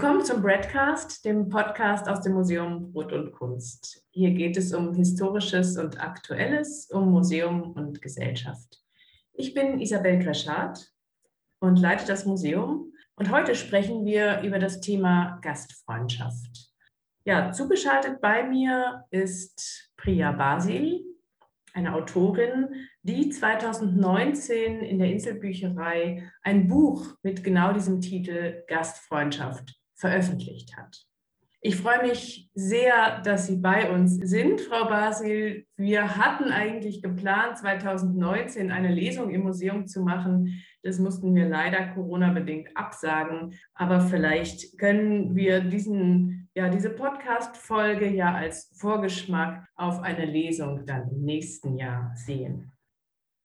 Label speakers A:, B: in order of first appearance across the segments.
A: Willkommen zum Breadcast, dem Podcast aus dem Museum Brot und Kunst. Hier geht es um Historisches und Aktuelles, um Museum und Gesellschaft. Ich bin Isabel Graschat und leite das Museum. Und heute sprechen wir über das Thema Gastfreundschaft. Ja, zugeschaltet bei mir ist Priya Basil, eine Autorin, die 2019 in der Inselbücherei ein Buch mit genau diesem Titel Gastfreundschaft veröffentlicht hat. Ich freue mich sehr, dass Sie bei uns sind, Frau Basil. Wir hatten eigentlich geplant, 2019 eine Lesung im Museum zu machen. Das mussten wir leider Corona-bedingt absagen. Aber vielleicht können wir diesen, ja, diese Podcast-Folge ja als Vorgeschmack auf eine Lesung dann im nächsten Jahr sehen.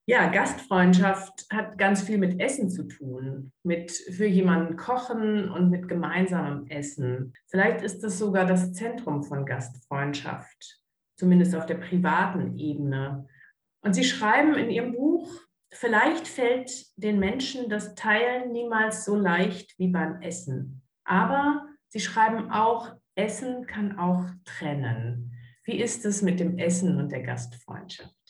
A: Ja, Gastfreundschaft hat ganz viel mit Essen zu tun, mit für jemanden kochen und mit gemeinsamem Essen. Vielleicht ist es sogar das Zentrum von Gastfreundschaft, zumindest auf der privaten Ebene. Und Sie schreiben in Ihrem Buch, vielleicht fällt den Menschen das Teilen niemals so leicht wie beim Essen. Aber Sie schreiben auch, Essen kann auch trennen. Wie ist es mit dem Essen und der Gastfreundschaft?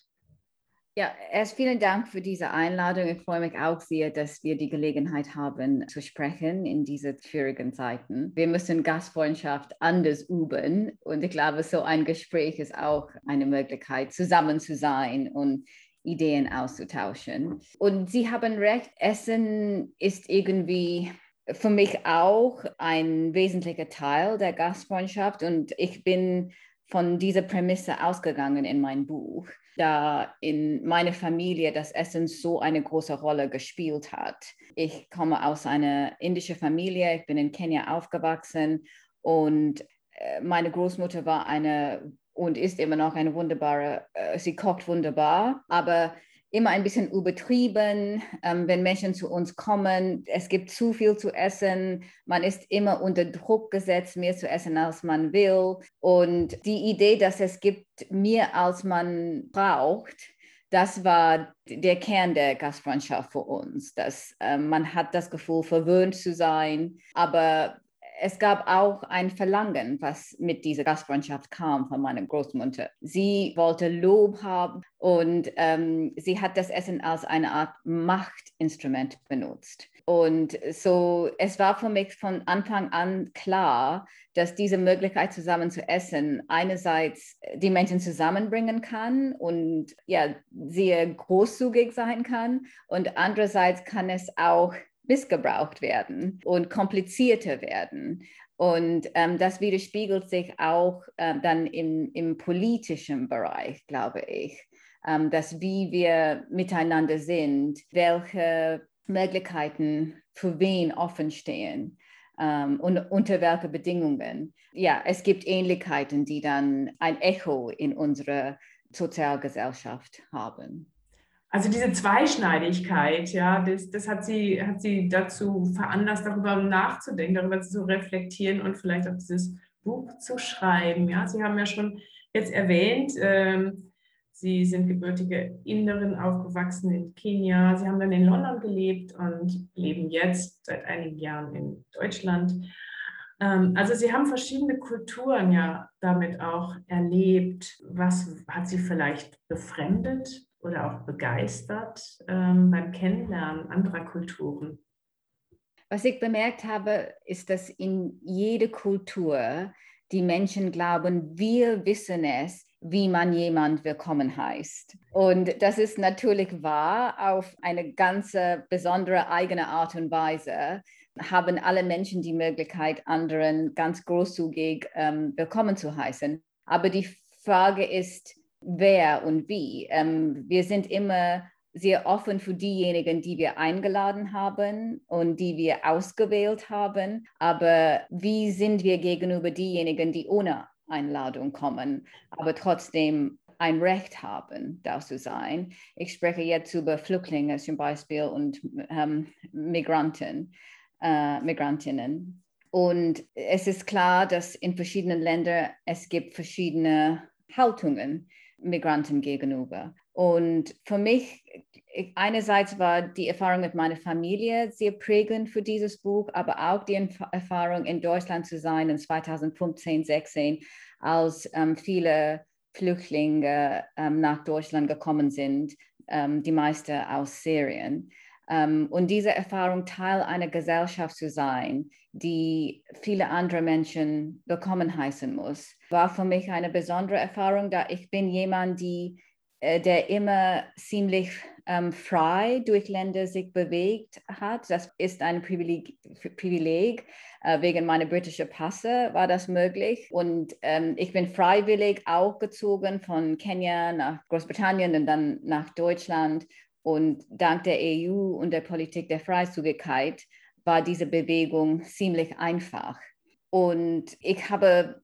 B: Ja, erst vielen Dank für diese Einladung. Ich freue mich auch sehr, dass wir die Gelegenheit haben zu sprechen in diesen schwierigen Zeiten. Wir müssen Gastfreundschaft anders üben und ich glaube, so ein Gespräch ist auch eine Möglichkeit, zusammen zu sein und Ideen auszutauschen. Und Sie haben recht, Essen ist irgendwie für mich auch ein wesentlicher Teil der Gastfreundschaft und ich bin von dieser Prämisse ausgegangen in mein Buch da in meiner Familie das Essen so eine große Rolle gespielt hat. Ich komme aus einer indischen Familie, ich bin in Kenia aufgewachsen und äh, meine Großmutter war eine und ist immer noch eine wunderbare, äh, sie kocht wunderbar, aber immer ein bisschen übertrieben, ähm, wenn Menschen zu uns kommen. Es gibt zu viel zu essen. Man ist immer unter Druck gesetzt, mehr zu essen, als man will. Und die Idee, dass es gibt mehr, als man braucht, das war der Kern der Gastfreundschaft für uns. Dass äh, man hat das Gefühl, verwöhnt zu sein, aber es gab auch ein Verlangen, was mit dieser Gastfreundschaft kam von meiner Großmutter. Sie wollte Lob haben und ähm, sie hat das Essen als eine Art Machtinstrument benutzt. Und so, es war für mich von Anfang an klar, dass diese Möglichkeit zusammen zu essen einerseits die Menschen zusammenbringen kann und ja, sehr großzügig sein kann und andererseits kann es auch missgebraucht werden und komplizierter werden. Und ähm, das widerspiegelt sich auch äh, dann im, im politischen Bereich, glaube ich, ähm, dass wie wir miteinander sind, welche Möglichkeiten für wen offen stehen ähm, und unter welchen Bedingungen. Ja, es gibt Ähnlichkeiten, die dann ein Echo in unserer Sozialgesellschaft haben.
A: Also diese Zweischneidigkeit, ja, das, das hat, sie, hat sie dazu veranlasst, darüber nachzudenken, darüber zu reflektieren und vielleicht auch dieses Buch zu schreiben. Ja, Sie haben ja schon jetzt erwähnt, ähm, Sie sind gebürtige Inderin, aufgewachsen in Kenia. Sie haben dann in London gelebt und leben jetzt seit einigen Jahren in Deutschland. Ähm, also Sie haben verschiedene Kulturen ja damit auch erlebt. Was hat Sie vielleicht befremdet oder auch begeistert ähm, beim Kennenlernen anderer Kulturen?
B: Was ich bemerkt habe, ist, dass in jeder Kultur die Menschen glauben, wir wissen es, wie man jemand willkommen heißt. Und das ist natürlich wahr auf eine ganz besondere eigene Art und Weise haben alle Menschen die Möglichkeit, anderen ganz großzügig ähm, willkommen zu heißen. Aber die Frage ist, wer und wie. Ähm, wir sind immer sehr offen für diejenigen, die wir eingeladen haben und die wir ausgewählt haben. Aber wie sind wir gegenüber diejenigen, die ohne Einladung kommen, aber trotzdem ein Recht haben, da zu sein? Ich spreche jetzt über Flüchtlinge zum Beispiel und ähm, Migranten, äh, Migrantinnen. Und es ist klar, dass in verschiedenen Ländern es gibt verschiedene Haltungen Migranten gegenüber. Und für mich, einerseits war die Erfahrung mit meiner Familie sehr prägend für dieses Buch, aber auch die Erfahrung in Deutschland zu sein in 2015, 16, als ähm, viele Flüchtlinge ähm, nach Deutschland gekommen sind, ähm, die meisten aus Syrien. Ähm, und diese Erfahrung, Teil einer Gesellschaft zu sein, die viele andere Menschen willkommen heißen muss, war für mich eine besondere Erfahrung, da ich bin jemand, die, äh, der immer ziemlich ähm, frei durch Länder sich bewegt hat. Das ist ein Privileg, Privileg. Äh, wegen meiner britischen Passe war das möglich. Und ähm, ich bin freiwillig auch gezogen von Kenia nach Großbritannien und dann nach Deutschland und dank der EU und der Politik der Freizügigkeit war diese Bewegung ziemlich einfach. Und ich habe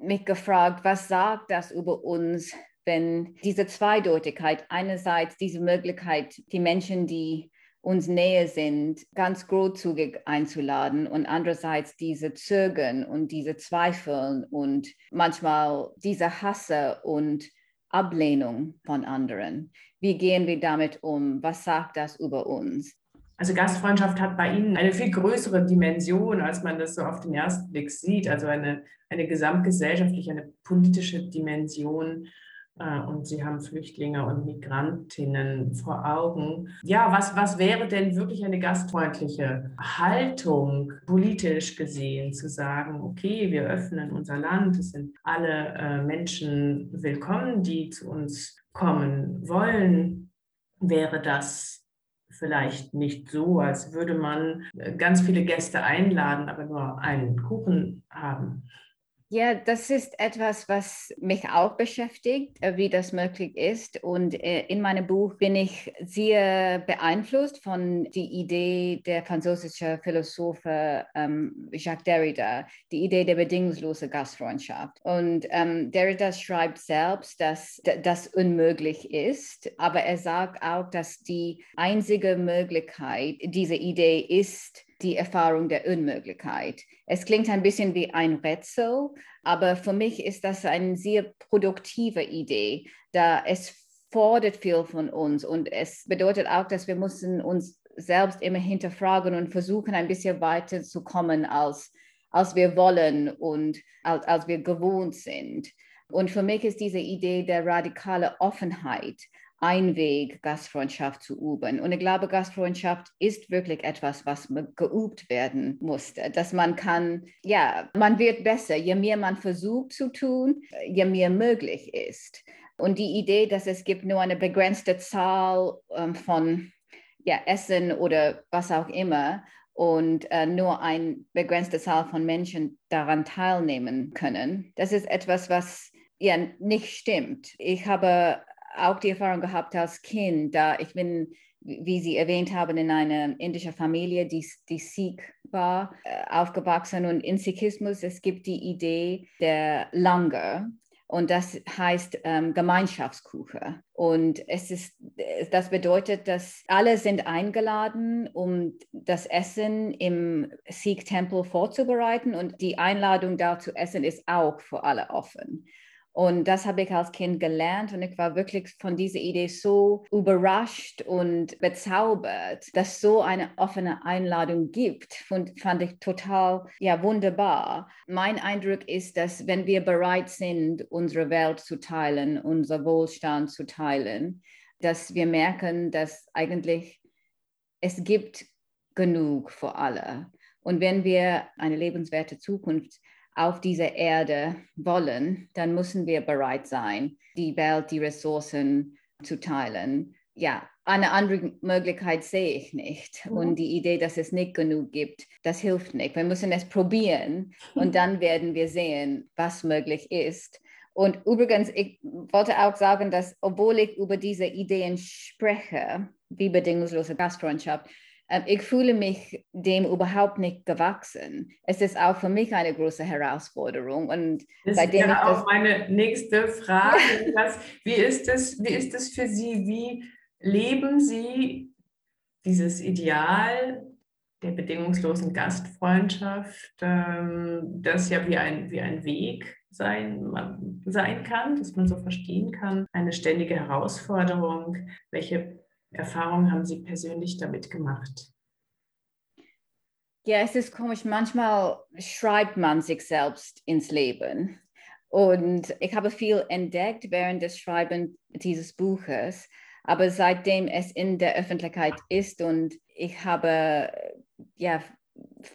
B: mich gefragt, was sagt das über uns, wenn diese Zweideutigkeit, einerseits diese Möglichkeit, die Menschen, die uns näher sind, ganz großzügig einzuladen und andererseits diese Zögern und diese Zweifel und manchmal diese Hasse und Ablehnung von anderen. Wie gehen wir damit um? Was sagt das über uns?
A: Also Gastfreundschaft hat bei Ihnen eine viel größere Dimension, als man das so auf den ersten Blick sieht. Also eine, eine gesamtgesellschaftliche, eine politische Dimension. Äh, und Sie haben Flüchtlinge und Migrantinnen vor Augen. Ja, was, was wäre denn wirklich eine gastfreundliche Haltung, politisch gesehen, zu sagen, okay, wir öffnen unser Land, es sind alle äh, Menschen willkommen, die zu uns kommen wollen, wäre das vielleicht nicht so, als würde man äh, ganz viele Gäste einladen, aber nur einen Kuchen haben.
B: Ja, das ist etwas, was mich auch beschäftigt, äh, wie das möglich ist. Und äh, in meinem Buch bin ich sehr beeinflusst von der Idee der französischen Philosophe ähm, Jacques Derrida, die Idee der bedingungslosen Gastfreundschaft. Und ähm, Derrida schreibt selbst, dass das unmöglich ist, aber er sagt auch, dass die einzige Möglichkeit dieser Idee ist, die Erfahrung der Unmöglichkeit. Es klingt ein bisschen wie ein Rätsel, aber für mich ist das eine sehr produktive Idee, da es fordert viel von uns und es bedeutet auch, dass wir müssen uns selbst immer hinterfragen und versuchen, ein bisschen weiter zu kommen, als, als wir wollen und als, als wir gewohnt sind. Und für mich ist diese Idee der radikalen Offenheit ein Weg, Gastfreundschaft zu üben. Und ich glaube, Gastfreundschaft ist wirklich etwas, was geübt werden muss. Dass man kann, ja, man wird besser, je mehr man versucht zu tun, je mehr möglich ist. Und die Idee, dass es gibt nur eine begrenzte Zahl ähm, von ja, Essen oder was auch immer und äh, nur eine begrenzte Zahl von Menschen daran teilnehmen können, das ist etwas, was ja nicht stimmt. Ich habe auch die Erfahrung gehabt als Kind, da ich bin, wie Sie erwähnt haben, in einer indischen Familie, die, die Sikh war, äh, aufgewachsen und in Sikhismus, es gibt die Idee der Langar. Und das heißt ähm, Gemeinschaftskuche. Und es ist, das bedeutet, dass alle sind eingeladen, um das Essen im Sikh-Tempel vorzubereiten. Und die Einladung da zu essen ist auch für alle offen. Und das habe ich als Kind gelernt und ich war wirklich von dieser Idee so überrascht und bezaubert, dass so eine offene Einladung gibt. Und fand ich total ja wunderbar. Mein Eindruck ist, dass wenn wir bereit sind, unsere Welt zu teilen, unser Wohlstand zu teilen, dass wir merken, dass eigentlich es gibt genug für alle. Und wenn wir eine lebenswerte Zukunft auf dieser Erde wollen, dann müssen wir bereit sein, die Welt, die Ressourcen zu teilen. Ja, eine andere Möglichkeit sehe ich nicht. Mhm. Und die Idee, dass es nicht genug gibt, das hilft nicht. Wir müssen es probieren und dann werden wir sehen, was möglich ist. Und übrigens, ich wollte auch sagen, dass obwohl ich über diese Ideen spreche, wie bedingungslose Gastfreundschaft, ich fühle mich dem überhaupt nicht gewachsen. Es ist auch für mich eine große Herausforderung. Und
A: das wäre auch meine nächste Frage. was, wie, ist das, wie ist das für Sie? Wie leben Sie dieses Ideal der bedingungslosen Gastfreundschaft, ähm, das ja wie ein, wie ein Weg sein, sein kann, dass man so verstehen kann, eine ständige Herausforderung. Welche Erfahrungen haben Sie persönlich damit gemacht?
B: Ja, es ist komisch. Manchmal schreibt man sich selbst ins Leben. Und ich habe viel entdeckt während des Schreibens dieses Buches. Aber seitdem es in der Öffentlichkeit ist und ich habe ja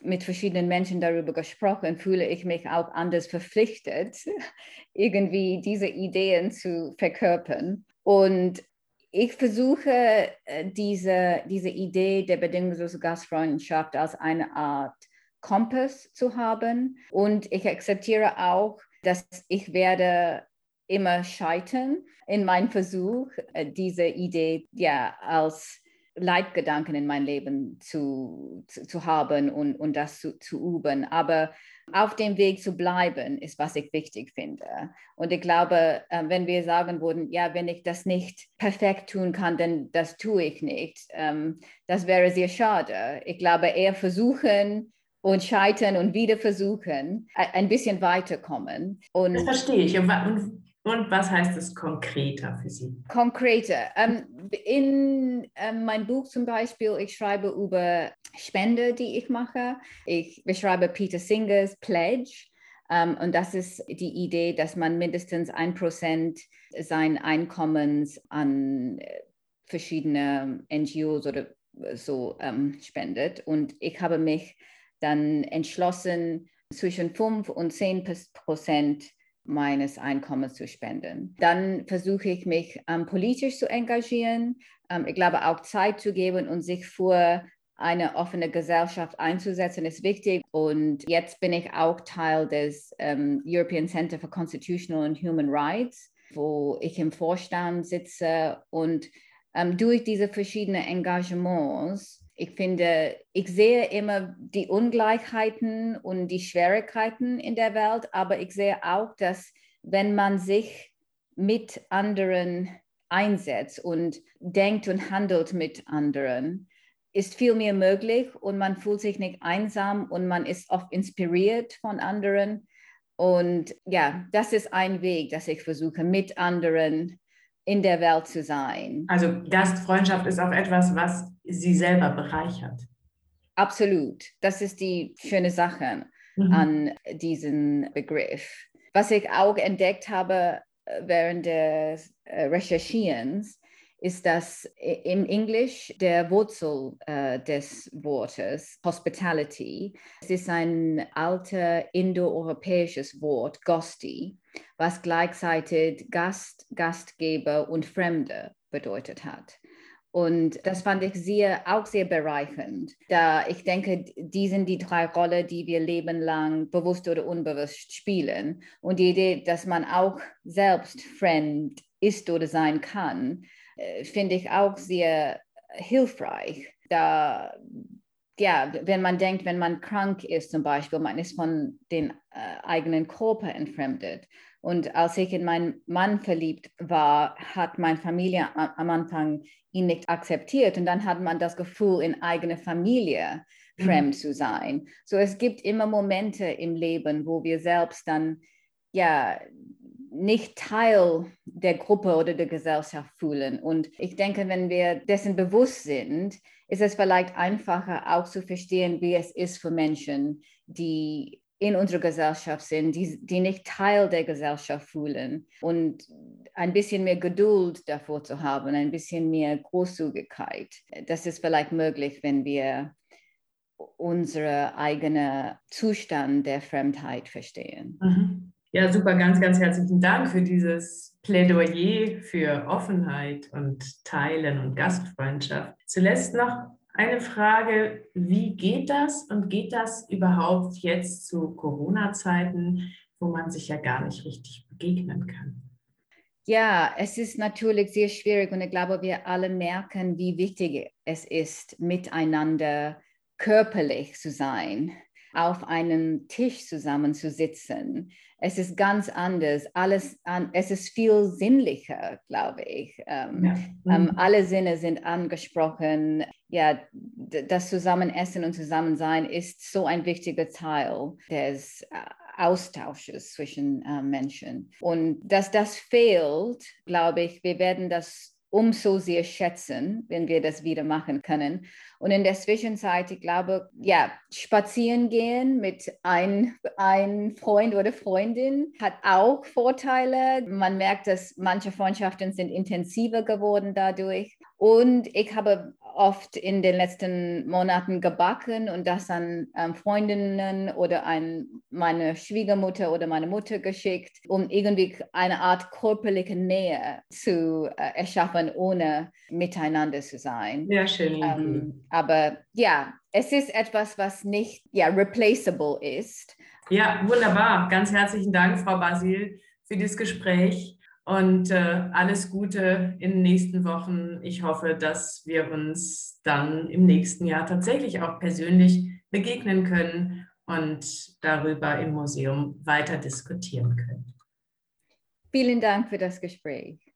B: mit verschiedenen Menschen darüber gesprochen, fühle ich mich auch anders verpflichtet, irgendwie diese Ideen zu verkörpern. Und ich versuche äh, diese, diese Idee der bedingungslosen Gastfreundschaft als eine Art Kompass zu haben. Und ich akzeptiere auch, dass ich werde immer scheitern in meinem Versuch, äh, diese Idee ja als Leitgedanken in mein Leben zu, zu, zu haben und, und das zu, zu üben. Aber auf dem Weg zu bleiben, ist, was ich wichtig finde. Und ich glaube, äh, wenn wir sagen würden, ja, wenn ich das nicht perfekt tun kann, dann das tue ich nicht, ähm, das wäre sehr schade. Ich glaube, eher versuchen, und scheitern und wieder versuchen, ein bisschen weiterkommen.
A: Und das verstehe ich. Und, und was heißt es konkreter für Sie?
B: Konkreter. Ähm, in ähm, meinem Buch zum Beispiel, ich schreibe über Spende, die ich mache. Ich beschreibe Peter Singers Pledge. Um, ähm, und das ist die Idee, dass man mindestens ein Prozent sein Einkommens an äh, verschiedene NGOs oder so ähm, spendet. Und ich habe mich dann entschlossen, zwischen 5 und 10 Prozent meines Einkommens zu spenden. Dann versuche ich mich ähm, politisch zu engagieren. Ähm, ich glaube, auch Zeit zu geben und sich für eine offene Gesellschaft einzusetzen, ist wichtig. Und jetzt bin ich auch Teil des ähm, European Center for Constitutional and Human Rights, wo ich im Vorstand sitze. Und ähm, durch diese verschiedenen Engagements ich finde, ich sehe immer die Ungleichheiten und die Schwierigkeiten in der Welt, aber ich sehe auch, dass wenn man sich mit anderen einsetzt und denkt und handelt mit anderen, ist viel mehr möglich und man fühlt sich nicht einsam und man ist oft inspiriert von anderen. Und ja, das ist ein Weg, dass ich versuche, mit anderen in der Welt zu sein.
A: Also Gastfreundschaft ist auch etwas, was sie selber bereichert.
B: Absolut. Das ist die schöne Sache mhm. an diesem Begriff. Was ich auch entdeckt habe äh, während des äh, Recherchierens, ist, dass im Englisch der Wurzel äh, des Wortes Hospitality, es ist ein alter indoeuropäisches Wort, Gosti, was gleichzeitig Gast, Gastgeber und Fremde bedeutet hat. Und das fand ich sehr, auch sehr bereichernd, da ich denke, die sind die drei Rollen, die wir lebenlang bewusst oder unbewusst spielen. Und die Idee, dass man auch selbst fremd ist oder sein kann, äh, finde ich auch sehr hilfreich. Da, ja, wenn man denkt, wenn man krank ist zum Beispiel, man ist von den äh, eigenen Körper entfremdet. Und als ich in meinen Mann verliebt war, hat meine Familie am Anfang ihn nicht akzeptiert. Und dann hat man das Gefühl, in eigener Familie mhm. fremd zu sein. So es gibt immer Momente im Leben, wo wir selbst dann ja nicht Teil der Gruppe oder der Gesellschaft fühlen. Und ich denke, wenn wir dessen bewusst sind, ist es vielleicht einfacher auch zu verstehen, wie es ist für Menschen, die in unserer Gesellschaft sind, die, die nicht Teil der Gesellschaft fühlen und ein bisschen mehr Geduld davor zu haben, ein bisschen mehr Großzügigkeit. Das ist vielleicht möglich, wenn wir unseren eigenen Zustand der Fremdheit verstehen.
A: Mhm. Ja, super, ganz, ganz herzlichen Dank für dieses Plädoyer für Offenheit und Teilen und Gastfreundschaft. Zuletzt noch eine Frage, wie geht das und geht das überhaupt jetzt zu Corona-Zeiten, wo man sich ja gar nicht richtig begegnen kann?
B: Ja, es ist natürlich sehr schwierig und ich glaube, wir alle merken, wie wichtig es ist, miteinander körperlich zu sein auf einem Tisch zusammenzusitzen. Es ist ganz anders. Alles an, es ist viel sinnlicher, glaube ich. Ähm, ja. ähm, mhm. alle Sinne sind angesprochen. Ja, das Zusammenessen und Zusammensein ist so ein wichtiger Teil des äh, Austausches zwischen äh, Menschen. Und dass das fehlt, glaube ich, wir werden das umso sehr schätzen, wenn wir das wieder machen können. Und in der Zwischenzeit, ich glaube, ja, spazieren gehen mit ein, ein Freund oder Freundin hat auch Vorteile. Man merkt, dass manche Freundschaften sind intensiver geworden dadurch. Und ich habe oft in den letzten Monaten gebacken und das an ähm, Freundinnen oder an meine Schwiegermutter oder meine Mutter geschickt, um irgendwie eine Art körperliche Nähe zu äh, erschaffen, ohne miteinander zu sein.
A: Ja, schön.
B: Ähm, aber ja, es ist etwas, was nicht ja, replaceable ist.
A: Ja, wunderbar. Ganz herzlichen Dank, Frau Basil, für dieses Gespräch und äh, alles Gute in den nächsten Wochen. Ich hoffe, dass wir uns dann im nächsten Jahr tatsächlich auch persönlich begegnen können und darüber im Museum weiter diskutieren können.
B: Vielen Dank für das Gespräch.